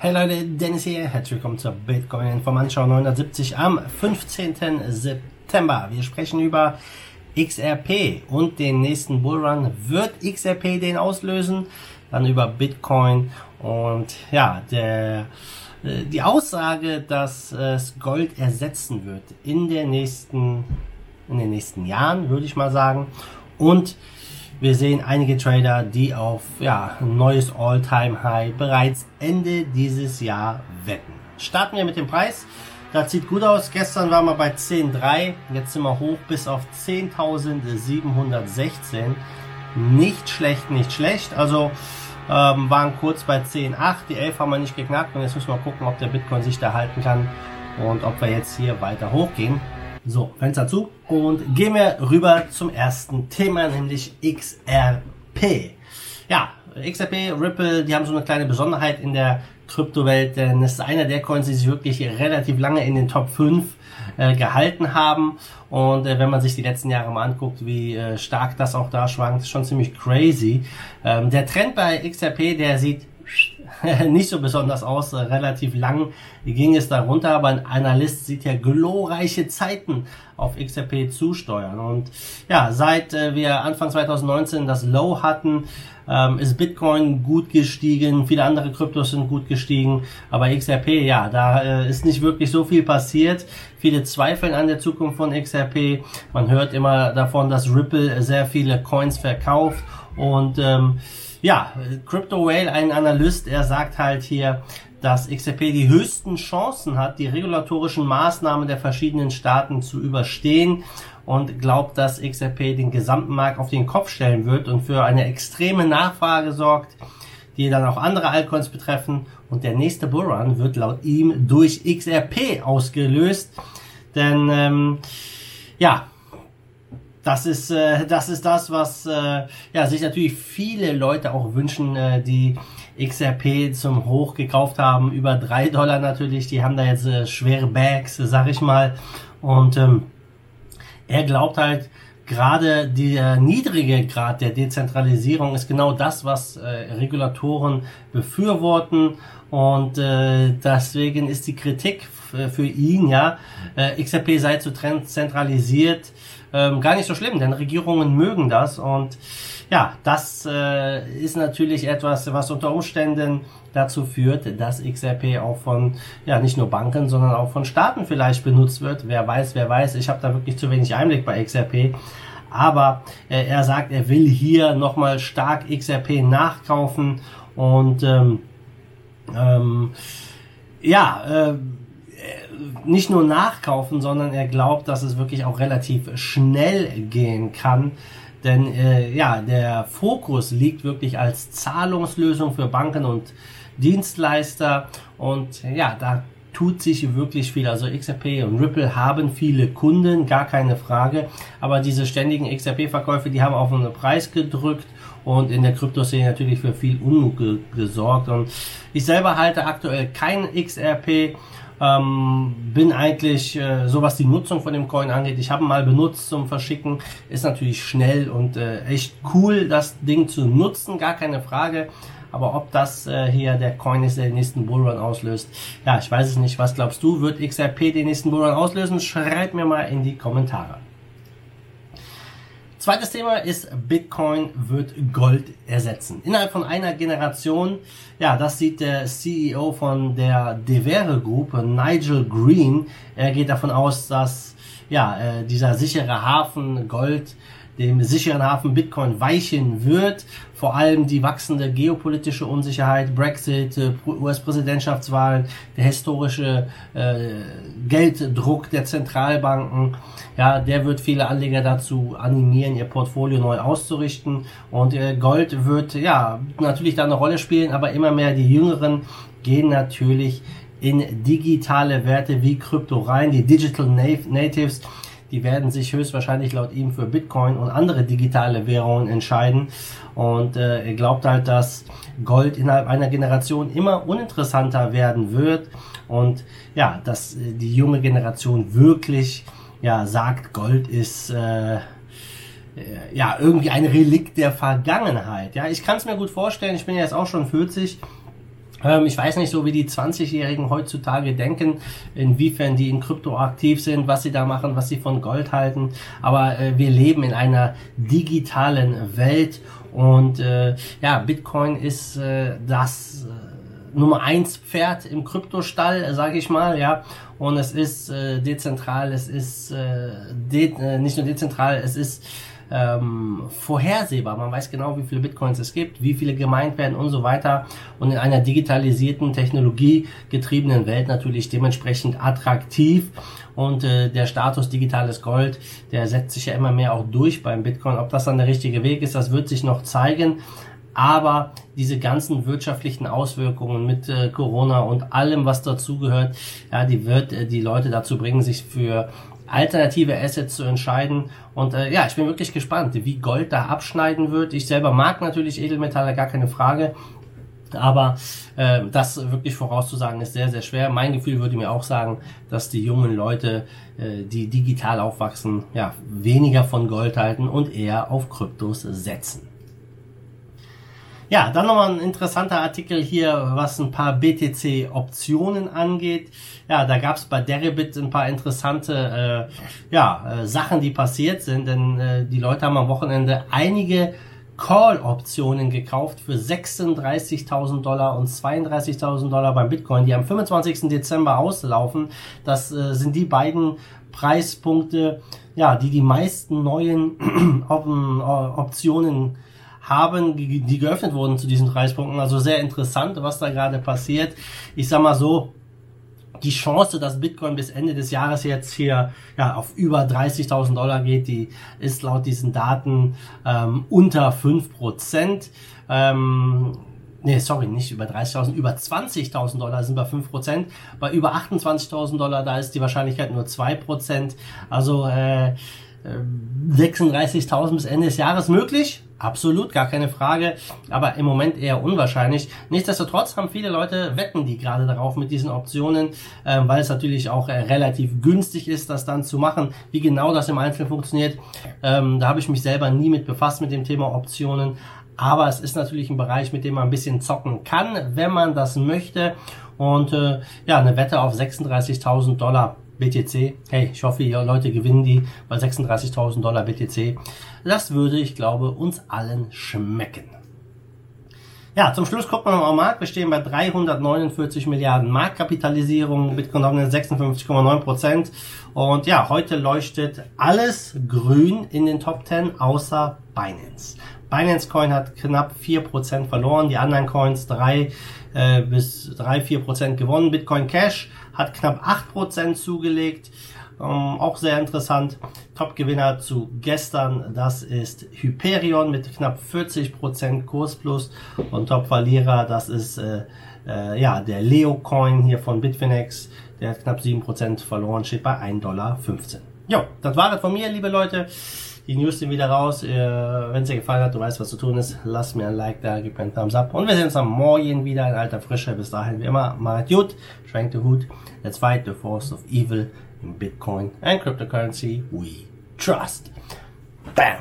Hey Leute, Dennis hier. Herzlich willkommen zur Bitcoin Informantschau 970 am 15. September. Wir sprechen über XRP und den nächsten Bullrun. Wird XRP den auslösen? Dann über Bitcoin und ja, der, äh, die Aussage, dass es Gold ersetzen wird in der nächsten, in den nächsten Jahren, würde ich mal sagen. Und wir sehen einige Trader, die auf ja, ein neues All-Time-High bereits Ende dieses Jahr wetten. Starten wir mit dem Preis. Das sieht gut aus. Gestern waren wir bei 10.3. Jetzt sind wir hoch bis auf 10.716. Nicht schlecht, nicht schlecht. Also ähm, waren kurz bei 10.8. Die 11 haben wir nicht geknackt. Und jetzt müssen wir gucken, ob der Bitcoin sich da halten kann. Und ob wir jetzt hier weiter hochgehen. So, Fenster zu und gehen wir rüber zum ersten Thema, nämlich XRP. Ja, XRP, Ripple, die haben so eine kleine Besonderheit in der Kryptowelt, denn es ist einer der Coins, die sich wirklich relativ lange in den Top 5 äh, gehalten haben. Und äh, wenn man sich die letzten Jahre mal anguckt, wie äh, stark das auch da schwankt, ist schon ziemlich crazy. Ähm, der Trend bei XRP, der sieht nicht so besonders aus. Relativ lang ging es darunter, aber ein Analyst sieht ja glorreiche Zeiten auf XRP zusteuern. Und ja, seit äh, wir Anfang 2019 das Low hatten, ähm, ist Bitcoin gut gestiegen, viele andere Kryptos sind gut gestiegen, aber XRP, ja, da äh, ist nicht wirklich so viel passiert. Viele zweifeln an der Zukunft von XRP. Man hört immer davon, dass Ripple sehr viele Coins verkauft und ähm, ja, Crypto Whale, ein Analyst, er sagt halt hier, dass XRP die höchsten Chancen hat, die regulatorischen Maßnahmen der verschiedenen Staaten zu überstehen und glaubt, dass XRP den gesamten Markt auf den Kopf stellen wird und für eine extreme Nachfrage sorgt, die dann auch andere Altcoins betreffen. Und der nächste Bullrun wird laut ihm durch XRP ausgelöst. Denn ähm, ja, das ist, äh, das ist das, was äh, ja, sich natürlich viele Leute auch wünschen, äh, die XRP zum Hoch gekauft haben. Über drei Dollar natürlich. Die haben da jetzt äh, schwere Bags, sag ich mal. Und ähm, er glaubt halt, gerade der niedrige Grad der Dezentralisierung ist genau das, was äh, Regulatoren befürworten. Und äh, deswegen ist die Kritik für ihn, ja, äh, XRP sei zu zentralisiert ähm, gar nicht so schlimm, denn Regierungen mögen das und ja, das äh, ist natürlich etwas, was unter Umständen dazu führt, dass XRP auch von ja nicht nur Banken, sondern auch von Staaten vielleicht benutzt wird. Wer weiß, wer weiß. Ich habe da wirklich zu wenig Einblick bei XRP. Aber äh, er sagt, er will hier nochmal stark XRP nachkaufen und ähm, ähm, ja, äh, nicht nur nachkaufen, sondern er glaubt, dass es wirklich auch relativ schnell gehen kann. Denn äh, ja, der Fokus liegt wirklich als Zahlungslösung für Banken und Dienstleister. Und ja, da tut sich wirklich viel. Also XRP und Ripple haben viele Kunden, gar keine Frage. Aber diese ständigen XRP-Verkäufe, die haben auf einen Preis gedrückt und in der Kryptoszene natürlich für viel Unmut gesorgt. Und ich selber halte aktuell kein XRP ähm, bin eigentlich, äh, so was die Nutzung von dem Coin angeht, ich habe mal benutzt zum Verschicken. Ist natürlich schnell und äh, echt cool, das Ding zu nutzen, gar keine Frage. Aber ob das äh, hier der Coin ist, der den nächsten Bullrun auslöst, ja, ich weiß es nicht. Was glaubst du, wird XRP den nächsten Bullrun auslösen? Schreib mir mal in die Kommentare. Zweites Thema ist, Bitcoin wird Gold ersetzen. Innerhalb von einer Generation, ja, das sieht der CEO von der Devere Group, Nigel Green. Er geht davon aus, dass ja, äh, dieser sichere Hafen Gold dem sicheren Hafen Bitcoin weichen wird. Vor allem die wachsende geopolitische Unsicherheit, Brexit, äh, US-Präsidentschaftswahlen, der historische äh, Gelddruck der Zentralbanken, ja, der wird viele Anleger dazu animieren, ihr Portfolio neu auszurichten. Und äh, Gold wird ja natürlich da eine Rolle spielen, aber immer mehr die Jüngeren gehen natürlich in digitale Werte wie Krypto rein, die Digital Natives die werden sich höchstwahrscheinlich laut ihm für Bitcoin und andere digitale Währungen entscheiden. Und äh, er glaubt halt, dass Gold innerhalb einer Generation immer uninteressanter werden wird. Und ja, dass äh, die junge Generation wirklich ja sagt, Gold ist äh, äh ja irgendwie ein Relikt der Vergangenheit. Ja, ich kann es mir gut vorstellen. Ich bin ja jetzt auch schon 40 Ähm, ich weiß nicht so, wie die 20-Jährigen heutzutage denken, inwiefern die in Krypto aktiv sind, was sie da machen, was sie von Gold halten. Aber äh, wir leben in einer digitalen Welt und äh, ja, Bitcoin ist äh, das äh, Nummer eins Pferd im Kryptostall, sage ich mal, ja. Und es ist äh, dezentral, es ist äh, de äh, nicht nur dezentral, es ist ähm, vorhersehbar. Man weiß genau, wie viele Bitcoins es gibt, wie viele gemeint werden und so weiter. Und in einer digitalisierten, technologiegetriebenen Welt natürlich dementsprechend attraktiv. Und äh, der Status digitales Gold, der setzt sich ja immer mehr auch durch beim Bitcoin. Ob das dann der richtige Weg ist, das wird sich noch zeigen. Aber diese ganzen wirtschaftlichen Auswirkungen mit äh, Corona und allem, was dazugehört, ja, die wird äh, die Leute dazu bringen, sich für alternative Assets zu entscheiden. Und äh, ja, ich bin wirklich gespannt, wie Gold da abschneiden wird. Ich selber mag natürlich Edelmetalle, gar keine Frage. Aber äh, das wirklich vorauszusagen ist sehr, sehr schwer. Mein Gefühl würde mir auch sagen, dass die jungen Leute, äh, die digital aufwachsen, ja, weniger von Gold halten und eher auf Kryptos setzen. Ja, dann nochmal ein interessanter Artikel hier, was ein paar BTC-Optionen angeht. Ja, da gab es bei Deribit ein paar interessante äh, ja, äh, Sachen, die passiert sind, denn äh, die Leute haben am Wochenende einige Call-Optionen gekauft für 36.000 Dollar und 32.000 Dollar beim Bitcoin, die am 25. Dezember auslaufen. Das äh, sind die beiden Preispunkte, ja, die die meisten neuen Optionen haben, die geöffnet wurden zu diesen Preispunkten. Also sehr interessant, was da gerade passiert. Ich sag mal so, die Chance, dass Bitcoin bis Ende des Jahres jetzt hier ja, auf über 30.000 Dollar geht, die ist laut diesen Daten ähm, unter 5%. Ähm, nee, sorry, nicht über 30.000, über 20.000 Dollar sind bei 5%. Bei über 28.000 Dollar, da ist die Wahrscheinlichkeit nur 2%. Also äh, 36.000 bis Ende des Jahres möglich. Absolut, gar keine Frage, aber im Moment eher unwahrscheinlich. Nichtsdestotrotz haben viele Leute wetten die gerade darauf mit diesen Optionen, äh, weil es natürlich auch äh, relativ günstig ist, das dann zu machen. Wie genau das im Einzelnen funktioniert, ähm, da habe ich mich selber nie mit befasst mit dem Thema Optionen. Aber es ist natürlich ein Bereich, mit dem man ein bisschen zocken kann, wenn man das möchte. Und äh, ja, eine Wette auf 36.000 Dollar BTC. Hey, ich hoffe, ihr Leute gewinnen die bei 36.000 Dollar BTC. Das würde, ich glaube, uns allen schmecken. Ja, zum Schluss wir noch am Markt. Wir stehen bei 349 Milliarden Marktkapitalisierung, Bitcoin Dominance 56,9 Prozent. Und ja, heute leuchtet alles grün in den Top 10 außer Binance. Binance Coin hat knapp 4% verloren, die anderen Coins 3 äh, bis 3, 4% gewonnen. Bitcoin Cash hat knapp 8% zugelegt. Ähm, auch sehr interessant. Top-Gewinner zu gestern, das ist Hyperion mit knapp 40% Kurs plus und Top-Verlierer, das ist äh, äh, ja der Leo Coin hier von Bitfinex, der hat knapp 7% verloren, steht bei 1,15 Dollar. Jo, das war es von mir, liebe Leute. Die News sind wieder raus. Äh, Wenn es dir gefallen hat, du weißt, was zu tun ist, lass mir ein Like da, gib mir einen Thumbs up. Und wir sehen uns am Morgen wieder in alter Frische. Bis dahin, wie immer, macht gut, schwenkt den Hut. Let's fight the force of evil in Bitcoin and cryptocurrency we trust. Bam!